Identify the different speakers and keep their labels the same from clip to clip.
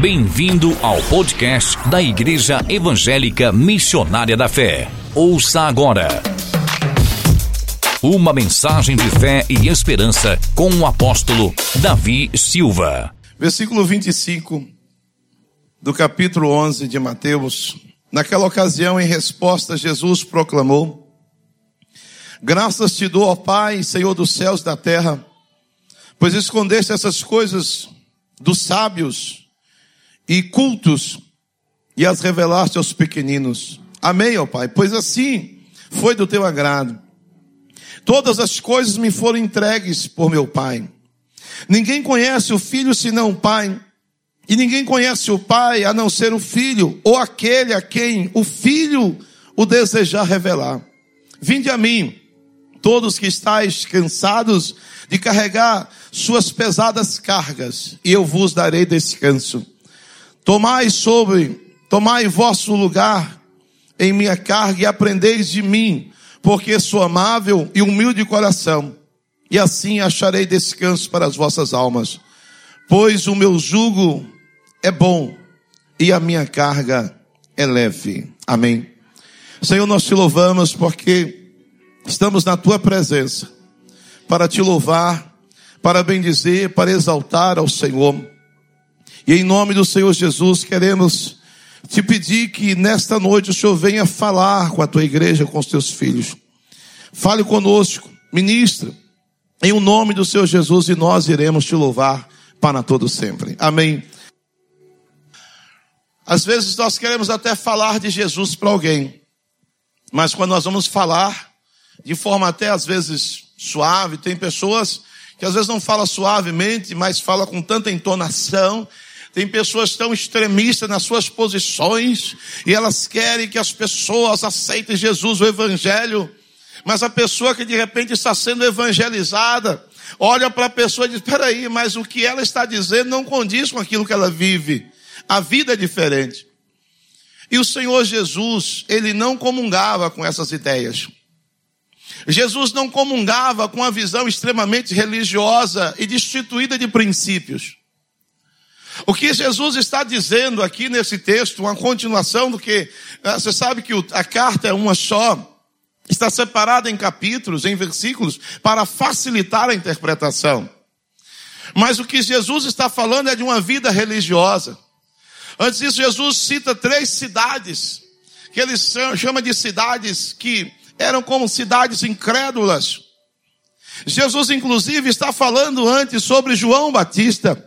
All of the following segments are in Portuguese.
Speaker 1: Bem-vindo ao podcast da Igreja Evangélica Missionária da Fé. Ouça agora. Uma mensagem de fé e esperança com o apóstolo Davi Silva.
Speaker 2: Versículo 25 do capítulo 11 de Mateus. Naquela ocasião, em resposta, Jesus proclamou: Graças te dou, ó Pai, Senhor dos céus e da terra, pois escondeste essas coisas dos sábios e cultos e as revelaste aos pequeninos. Amém, ó Pai, pois assim foi do teu agrado. Todas as coisas me foram entregues por meu Pai. Ninguém conhece o Filho senão o Pai, e ninguém conhece o Pai a não ser o Filho, ou aquele a quem o Filho o desejar revelar. Vinde a mim, todos que estáis cansados de carregar suas pesadas cargas, e eu vos darei descanso. Tomai sobre, tomai vosso lugar em minha carga e aprendeis de mim, porque sou amável e humilde de coração, e assim acharei descanso para as vossas almas. Pois o meu jugo é bom e a minha carga é leve. Amém. Senhor, nós te louvamos porque estamos na tua presença para te louvar, para bendizer, para exaltar ao Senhor. E em nome do Senhor Jesus, queremos te pedir que nesta noite o Senhor venha falar com a tua igreja, com os teus filhos. Fale conosco, ministra, em o nome do Senhor Jesus, e nós iremos te louvar para todo sempre. Amém. Às vezes nós queremos até falar de Jesus para alguém, mas quando nós vamos falar de forma até às vezes suave, tem pessoas que às vezes não fala suavemente, mas fala com tanta entonação tem pessoas tão extremistas nas suas posições e elas querem que as pessoas aceitem Jesus, o Evangelho. Mas a pessoa que de repente está sendo evangelizada, olha para a pessoa e diz: peraí, mas o que ela está dizendo não condiz com aquilo que ela vive. A vida é diferente. E o Senhor Jesus, ele não comungava com essas ideias. Jesus não comungava com a visão extremamente religiosa e destituída de princípios. O que Jesus está dizendo aqui nesse texto, uma continuação do que, ah, você sabe que a carta é uma só, está separada em capítulos, em versículos, para facilitar a interpretação. Mas o que Jesus está falando é de uma vida religiosa. Antes disso, Jesus cita três cidades, que ele chama de cidades que eram como cidades incrédulas. Jesus, inclusive, está falando antes sobre João Batista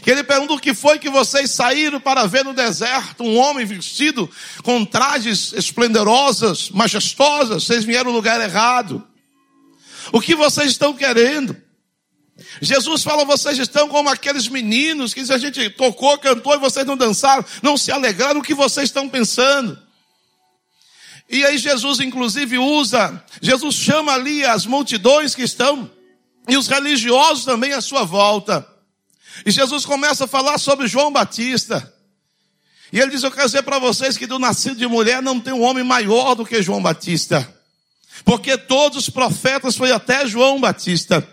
Speaker 2: que ele pergunta o que foi que vocês saíram para ver no deserto um homem vestido com trajes esplendorosos, majestosas, vocês vieram no lugar errado. O que vocês estão querendo? Jesus fala, vocês estão como aqueles meninos que a gente tocou, cantou e vocês não dançaram, não se alegraram, o que vocês estão pensando? E aí Jesus inclusive usa, Jesus chama ali as multidões que estão, e os religiosos também à sua volta. E Jesus começa a falar sobre João Batista. E ele diz: Eu quero dizer para vocês que do nascido de mulher não tem um homem maior do que João Batista. Porque todos os profetas foi até João Batista.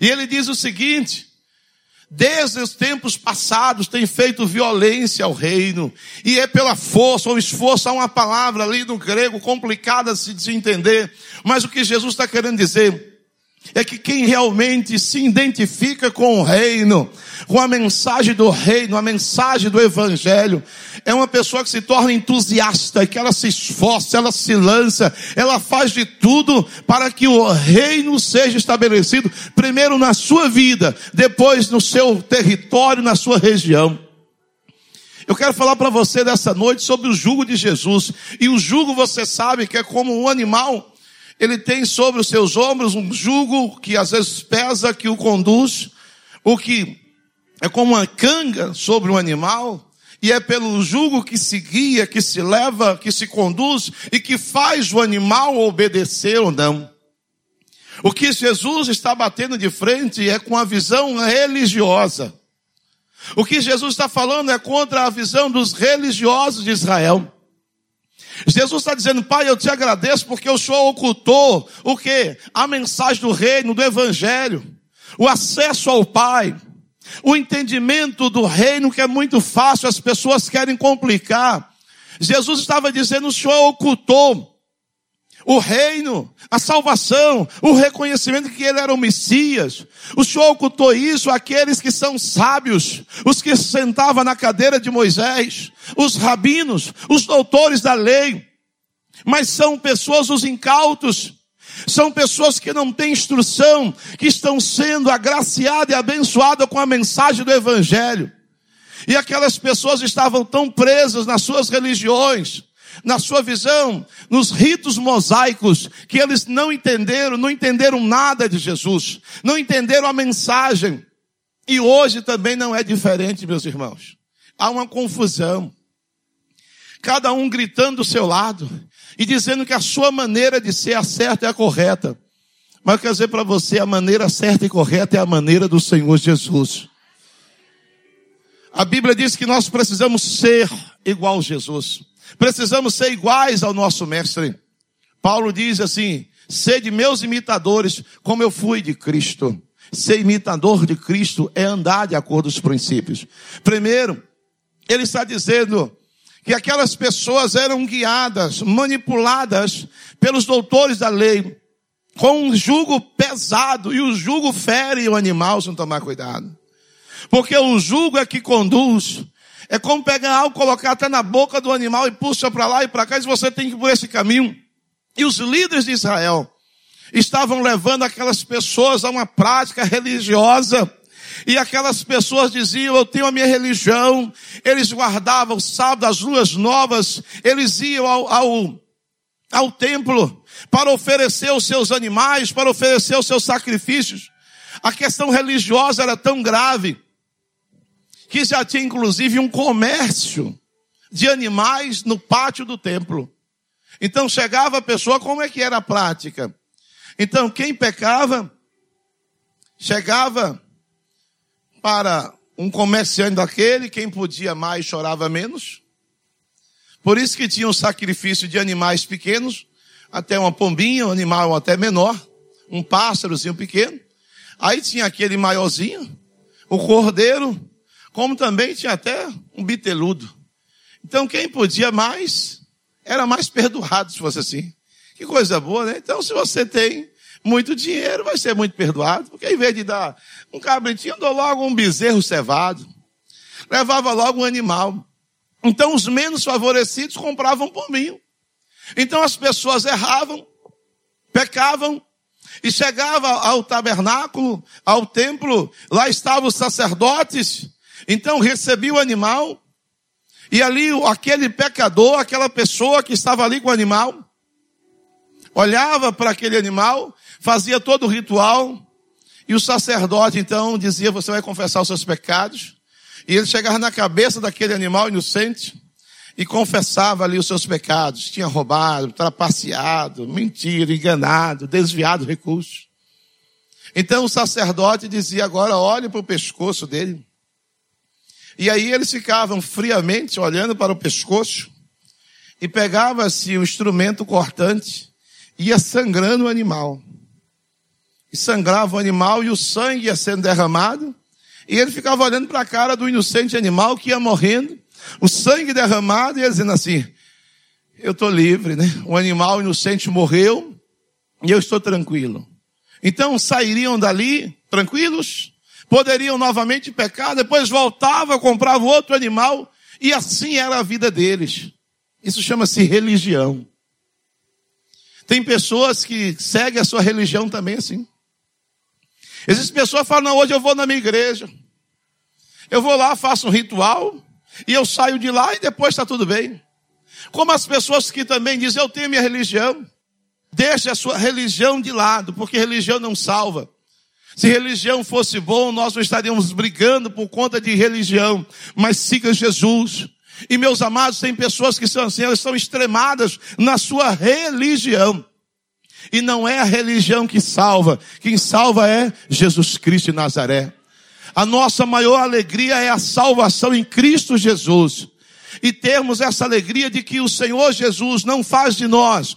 Speaker 2: E ele diz o seguinte: Desde os tempos passados tem feito violência ao reino, e é pela força ou esforço, há uma palavra ali no grego complicada de se entender, mas o que Jesus está querendo dizer é que quem realmente se identifica com o reino, com a mensagem do reino, a mensagem do evangelho, é uma pessoa que se torna entusiasta, que ela se esforça, ela se lança, ela faz de tudo para que o reino seja estabelecido, primeiro na sua vida, depois no seu território, na sua região. Eu quero falar para você dessa noite sobre o jugo de Jesus. E o jugo, você sabe que é como um animal ele tem sobre os seus ombros um jugo que às vezes pesa, que o conduz, o que é como uma canga sobre um animal, e é pelo jugo que se guia, que se leva, que se conduz e que faz o animal obedecer ou não. O que Jesus está batendo de frente é com a visão religiosa. O que Jesus está falando é contra a visão dos religiosos de Israel. Jesus está dizendo, Pai, eu te agradeço porque o Senhor ocultou o que? A mensagem do reino, do evangelho, o acesso ao Pai. O entendimento do reino que é muito fácil, as pessoas querem complicar. Jesus estava dizendo, o Senhor ocultou o reino, a salvação, o reconhecimento que ele era o Messias. O Senhor ocultou isso àqueles que são sábios, os que sentavam na cadeira de Moisés, os rabinos, os doutores da lei. Mas são pessoas, os incautos, são pessoas que não têm instrução, que estão sendo agraciadas e abençoadas com a mensagem do Evangelho. E aquelas pessoas estavam tão presas nas suas religiões, na sua visão, nos ritos mosaicos, que eles não entenderam, não entenderam nada de Jesus, não entenderam a mensagem. E hoje também não é diferente, meus irmãos. Há uma confusão. Cada um gritando do seu lado e dizendo que a sua maneira de ser a certa é a correta. Mas eu quero dizer para você, a maneira certa e correta é a maneira do Senhor Jesus. A Bíblia diz que nós precisamos ser igual a Jesus. Precisamos ser iguais ao nosso mestre. Paulo diz assim: sede meus imitadores, como eu fui de Cristo. Ser imitador de Cristo é andar de acordo com os princípios. Primeiro, ele está dizendo que aquelas pessoas eram guiadas, manipuladas pelos doutores da lei, com um jugo pesado, e o jugo fere o animal se não tomar cuidado. Porque o jugo é que conduz, é como pegar algo, colocar até na boca do animal e puxa para lá e para cá, e você tem que ir por esse caminho. E os líderes de Israel estavam levando aquelas pessoas a uma prática religiosa. E aquelas pessoas diziam, eu tenho a minha religião. Eles guardavam o sábado, as luas novas. Eles iam ao, ao, ao templo para oferecer os seus animais, para oferecer os seus sacrifícios. A questão religiosa era tão grave que já tinha inclusive um comércio de animais no pátio do templo. Então chegava a pessoa, como é que era a prática? Então quem pecava, chegava para um comerciante daquele, quem podia mais chorava menos. Por isso que tinha um sacrifício de animais pequenos, até uma pombinha, um animal até menor, um pássarozinho pequeno. Aí tinha aquele maiorzinho, o cordeiro, como também tinha até um biteludo. Então quem podia mais, era mais perdoado, se fosse assim. Que coisa boa, né? Então se você tem muito dinheiro, vai ser muito perdoado, porque em vez de dar um cabritinho, dou logo um bezerro cevado. Levava logo um animal. Então os menos favorecidos compravam pombinho. Então as pessoas erravam, pecavam, e chegava ao tabernáculo, ao templo, lá estavam os sacerdotes, então recebia o animal, e ali aquele pecador, aquela pessoa que estava ali com o animal, olhava para aquele animal, fazia todo o ritual, e o sacerdote então dizia: Você vai confessar os seus pecados. E ele chegava na cabeça daquele animal inocente e confessava ali os seus pecados. Tinha roubado, trapaceado, mentido, enganado, desviado recursos. Então o sacerdote dizia: Agora olhe para o pescoço dele. E aí eles ficavam friamente olhando para o pescoço e pegava-se o instrumento cortante, ia sangrando o animal. E sangrava o animal e o sangue ia sendo derramado. E ele ficava olhando para a cara do inocente animal que ia morrendo, o sangue derramado, e dizendo assim: Eu estou livre, né? O animal inocente morreu e eu estou tranquilo. Então sairiam dali tranquilos, poderiam novamente pecar, depois voltavam, compravam outro animal, e assim era a vida deles. Isso chama-se religião. Tem pessoas que seguem a sua religião também assim. Existem pessoas que falam, não, hoje eu vou na minha igreja. Eu vou lá, faço um ritual, e eu saio de lá e depois está tudo bem. Como as pessoas que também dizem, eu tenho minha religião. Deixe a sua religião de lado, porque religião não salva. Se religião fosse bom, nós não estaríamos brigando por conta de religião, mas siga Jesus. E meus amados, tem pessoas que são assim, elas são extremadas na sua religião. E não é a religião que salva, quem salva é Jesus Cristo de Nazaré. A nossa maior alegria é a salvação em Cristo Jesus. E termos essa alegria de que o Senhor Jesus não faz de nós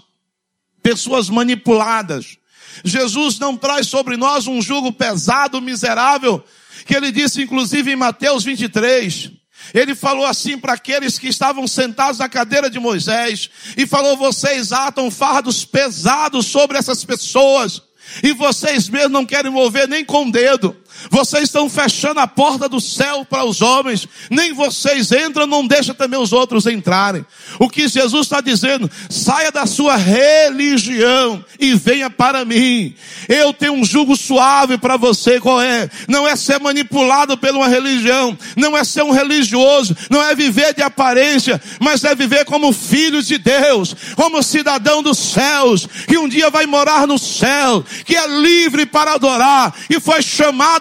Speaker 2: pessoas manipuladas, Jesus não traz sobre nós um jugo pesado, miserável, que ele disse inclusive em Mateus 23, ele falou assim para aqueles que estavam sentados na cadeira de Moisés, e falou: vocês atam fardos pesados sobre essas pessoas, e vocês mesmos não querem mover nem com o dedo. Vocês estão fechando a porta do céu para os homens. Nem vocês entram, não deixa também os outros entrarem. O que Jesus está dizendo, saia da sua religião e venha para mim. Eu tenho um jugo suave para você, qual é? Não é ser manipulado por uma religião, não é ser um religioso, não é viver de aparência, mas é viver como filho de Deus, como cidadão dos céus, que um dia vai morar no céu, que é livre para adorar e foi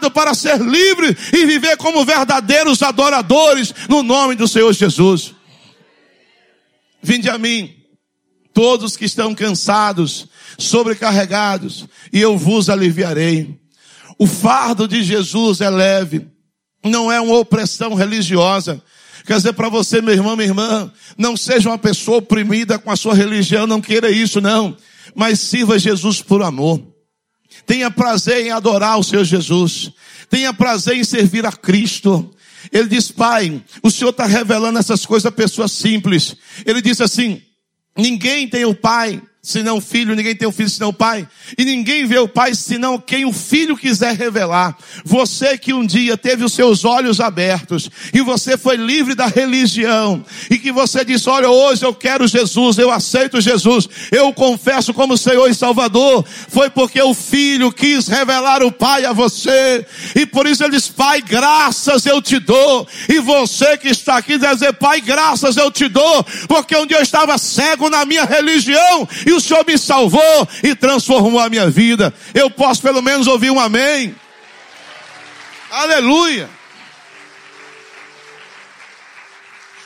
Speaker 2: chamado para ser livre e viver como verdadeiros adoradores no nome do Senhor Jesus. Vinde a mim, todos que estão cansados, sobrecarregados, e eu vos aliviarei. O fardo de Jesus é leve, não é uma opressão religiosa. Quer dizer para você, meu irmão, minha irmã, não seja uma pessoa oprimida com a sua religião, não queira isso, não. Mas sirva Jesus por amor. Tenha prazer em adorar o Senhor Jesus. Tenha prazer em servir a Cristo. Ele diz, Pai, o Senhor está revelando essas coisas a pessoas simples. Ele disse assim: ninguém tem o Pai senão o filho, ninguém tem o filho senão o pai, e ninguém vê o pai senão quem o filho quiser revelar. Você que um dia teve os seus olhos abertos, e você foi livre da religião, e que você disse, olha, hoje eu quero Jesus, eu aceito Jesus, eu confesso como Senhor e Salvador, foi porque o filho quis revelar o pai a você, e por isso ele diz, pai, graças eu te dou, e você que está aqui dizer, pai, graças eu te dou, porque um dia eu estava cego na minha religião, e o Senhor me salvou e transformou a minha vida. Eu posso pelo menos ouvir um amém. Aleluia.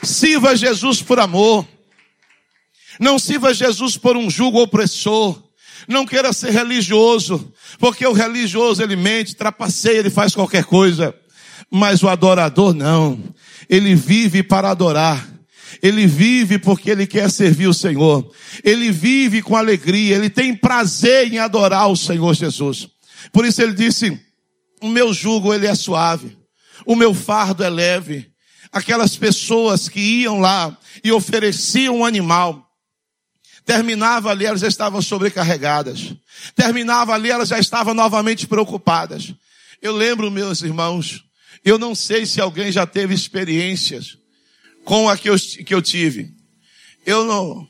Speaker 2: Sirva Jesus por amor. Não sirva Jesus por um jugo opressor. Não queira ser religioso, porque o religioso ele mente, trapaceia, ele faz qualquer coisa. Mas o adorador não. Ele vive para adorar. Ele vive porque ele quer servir o Senhor. Ele vive com alegria, ele tem prazer em adorar o Senhor Jesus. Por isso ele disse: "O meu jugo ele é suave, o meu fardo é leve". Aquelas pessoas que iam lá e ofereciam um animal, terminava ali, elas já estavam sobrecarregadas. Terminava ali, elas já estavam novamente preocupadas. Eu lembro, meus irmãos, eu não sei se alguém já teve experiências com a que eu, que eu tive. Eu não, vou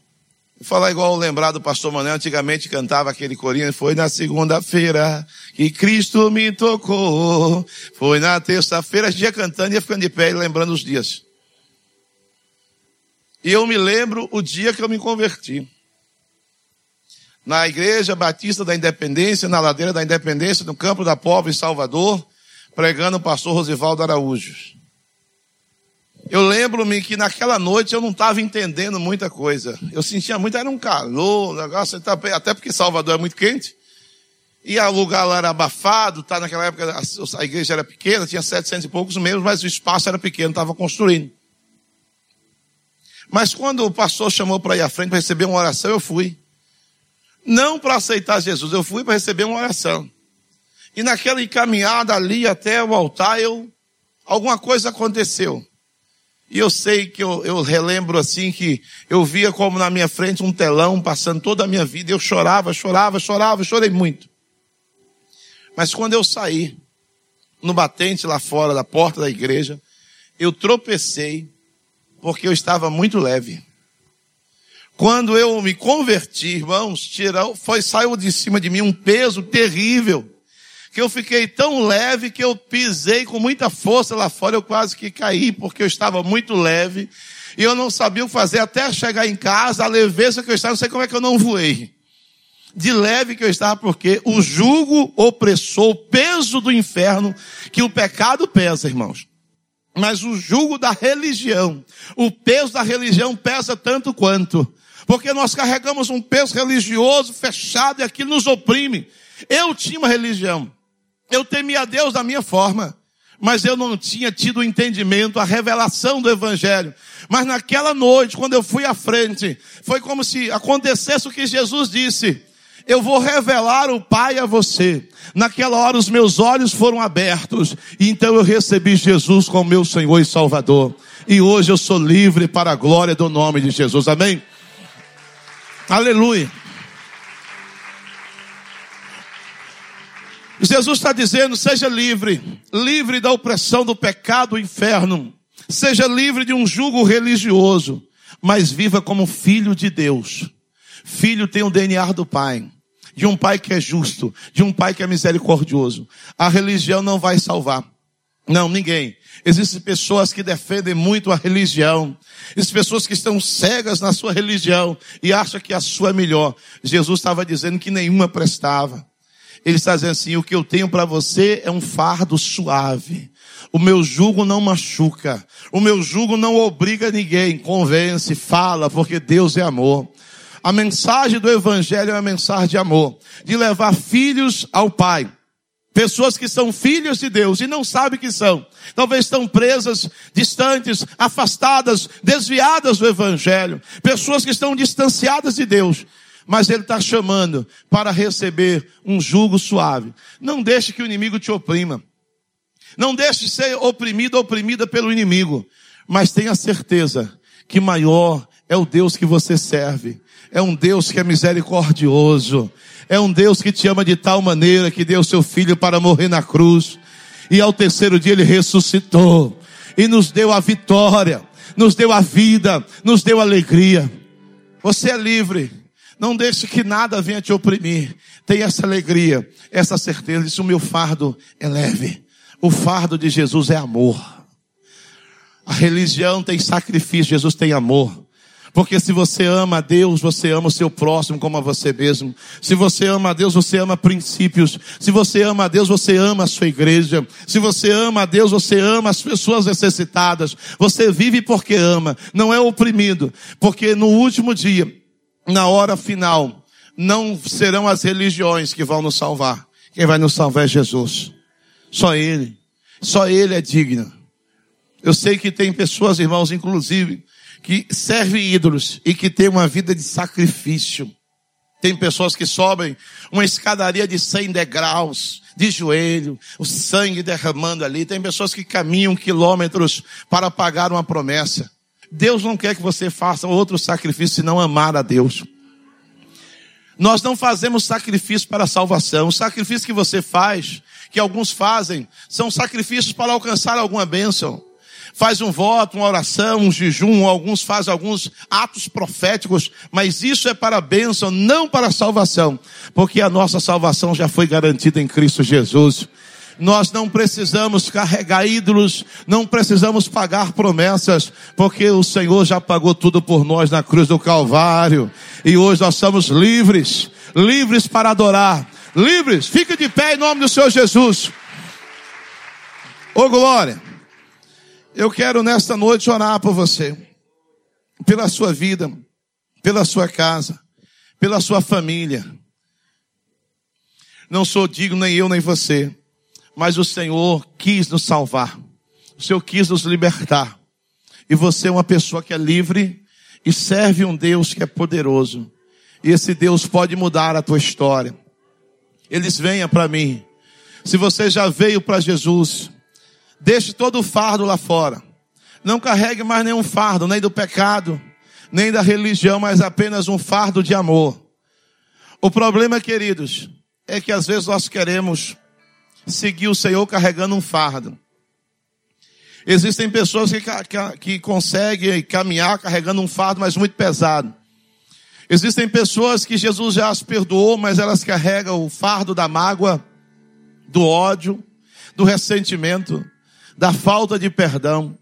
Speaker 2: falar igual o lembrado do pastor Manuel, antigamente cantava aquele corinho, foi na segunda-feira que Cristo me tocou, foi na terça-feira, a gente ia cantando e ia ficando de pé e lembrando os dias. E eu me lembro o dia que eu me converti. Na igreja batista da Independência, na ladeira da Independência, no campo da Pobre em Salvador, pregando o pastor Rosivaldo Araújo. Eu lembro-me que naquela noite eu não estava entendendo muita coisa. Eu sentia muito, era um calor, negócio, tá até porque Salvador é muito quente. E o lugar lá era abafado, tá? Naquela época a, igreja era pequena, tinha 700 e poucos membros, mas o espaço era pequeno, estava construindo. Mas quando o pastor chamou para ir à frente para receber uma oração, eu fui. Não para aceitar Jesus, eu fui para receber uma oração. E naquela caminhada ali até o altar, eu, alguma coisa aconteceu. E eu sei que eu, eu relembro assim que eu via como na minha frente um telão passando toda a minha vida. Eu chorava, chorava, chorava, chorei muito. Mas quando eu saí, no batente lá fora da porta da igreja, eu tropecei porque eu estava muito leve. Quando eu me converti, irmãos, tirou, foi, saiu de cima de mim um peso terrível que eu fiquei tão leve que eu pisei com muita força lá fora, eu quase que caí, porque eu estava muito leve, e eu não sabia o que fazer até chegar em casa, a leveza que eu estava, não sei como é que eu não voei. De leve que eu estava, porque o jugo opressor, o peso do inferno, que o pecado pesa, irmãos. Mas o jugo da religião, o peso da religião pesa tanto quanto. Porque nós carregamos um peso religioso fechado e aquilo nos oprime. Eu tinha uma religião. Eu temia Deus da minha forma, mas eu não tinha tido o entendimento, a revelação do Evangelho. Mas naquela noite, quando eu fui à frente, foi como se acontecesse o que Jesus disse. eu vou revelar o Pai a você. Naquela hora os meus olhos foram abertos, e então eu recebi Jesus como meu Senhor e Salvador. E hoje eu sou livre para a glória do nome de Jesus. Amém? Aleluia. Jesus está dizendo: seja livre, livre da opressão do pecado, do inferno, seja livre de um jugo religioso, mas viva como filho de Deus. Filho tem o DNA do Pai, de um Pai que é justo, de um Pai que é misericordioso. A religião não vai salvar. Não, ninguém. Existem pessoas que defendem muito a religião. Existem pessoas que estão cegas na sua religião e acham que a sua é melhor. Jesus estava dizendo que nenhuma prestava. Ele está dizendo assim: o que eu tenho para você é um fardo suave. O meu jugo não machuca. O meu jugo não obriga ninguém. Convence, fala, porque Deus é amor. A mensagem do Evangelho é uma mensagem de amor, de levar filhos ao Pai. Pessoas que são filhos de Deus e não sabem que são. Talvez estão presas, distantes, afastadas, desviadas do Evangelho. Pessoas que estão distanciadas de Deus. Mas Ele está chamando para receber um jugo suave. Não deixe que o inimigo te oprima. Não deixe de ser oprimido ou oprimida pelo inimigo. Mas tenha certeza que maior é o Deus que você serve. É um Deus que é misericordioso. É um Deus que te ama de tal maneira que deu seu filho para morrer na cruz. E ao terceiro dia ele ressuscitou. E nos deu a vitória. Nos deu a vida. Nos deu a alegria. Você é livre. Não deixe que nada venha te oprimir. Tenha essa alegria, essa certeza. Isso o meu fardo é leve. O fardo de Jesus é amor. A religião tem sacrifício, Jesus tem amor. Porque se você ama a Deus, você ama o seu próximo como a você mesmo. Se você ama a Deus, você ama princípios. Se você ama a Deus, você ama a sua igreja. Se você ama a Deus, você ama as pessoas necessitadas. Você vive porque ama, não é oprimido. Porque no último dia, na hora final, não serão as religiões que vão nos salvar. Quem vai nos salvar é Jesus. Só Ele. Só Ele é digno. Eu sei que tem pessoas, irmãos, inclusive, que servem ídolos e que têm uma vida de sacrifício. Tem pessoas que sobem uma escadaria de 100 degraus, de joelho, o sangue derramando ali. Tem pessoas que caminham quilômetros para pagar uma promessa. Deus não quer que você faça outro sacrifício senão amar a Deus. Nós não fazemos sacrifício para a salvação. O sacrifício que você faz, que alguns fazem, são sacrifícios para alcançar alguma bênção faz um voto, uma oração, um jejum, alguns fazem alguns atos proféticos, mas isso é para a bênção, não para a salvação, porque a nossa salvação já foi garantida em Cristo Jesus. Nós não precisamos carregar ídolos, não precisamos pagar promessas, porque o Senhor já pagou tudo por nós na cruz do Calvário. E hoje nós somos livres, livres para adorar, livres. Fique de pé em nome do Senhor Jesus. Ô glória. Eu quero nesta noite orar por você, pela sua vida, pela sua casa, pela sua família. Não sou digno nem eu nem você, mas o Senhor quis nos salvar. O Senhor quis nos libertar. E você é uma pessoa que é livre e serve um Deus que é poderoso. E esse Deus pode mudar a tua história. Eles venham para mim. Se você já veio para Jesus, Deixe todo o fardo lá fora. Não carregue mais nenhum fardo, nem do pecado, nem da religião, mas apenas um fardo de amor. O problema, queridos, é que às vezes nós queremos seguir o Senhor carregando um fardo. Existem pessoas que, que, que conseguem caminhar carregando um fardo, mas muito pesado. Existem pessoas que Jesus já as perdoou, mas elas carregam o fardo da mágoa, do ódio, do ressentimento da falta de perdão.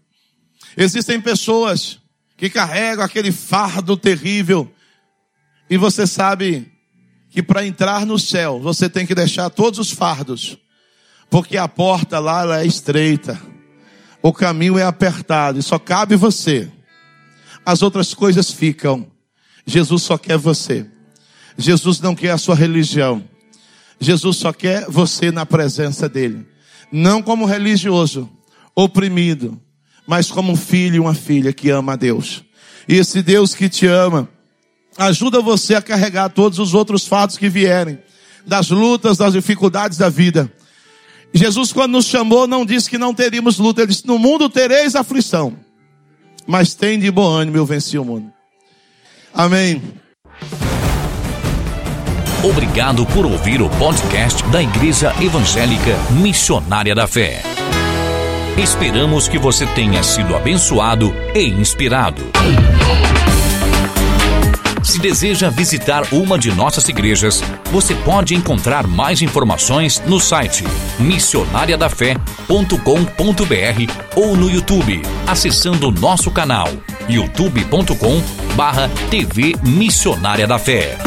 Speaker 2: Existem pessoas que carregam aquele fardo terrível e você sabe que para entrar no céu você tem que deixar todos os fardos, porque a porta lá é estreita, o caminho é apertado e só cabe você. As outras coisas ficam. Jesus só quer você. Jesus não quer a sua religião. Jesus só quer você na presença dele. Não como religioso, oprimido, mas como um filho e uma filha que ama a Deus. E esse Deus que te ama, ajuda você a carregar todos os outros fatos que vierem, das lutas, das dificuldades da vida. Jesus, quando nos chamou, não disse que não teríamos luta, ele disse: No mundo tereis aflição, mas tem de bom ânimo, eu venci o mundo. Amém.
Speaker 1: Obrigado por ouvir o podcast da Igreja Evangélica Missionária da Fé. Esperamos que você tenha sido abençoado e inspirado. Se deseja visitar uma de nossas igrejas, você pode encontrar mais informações no site missionariadafé.com.br ou no YouTube, acessando o nosso canal youtube.com/tv Missionária da Fé.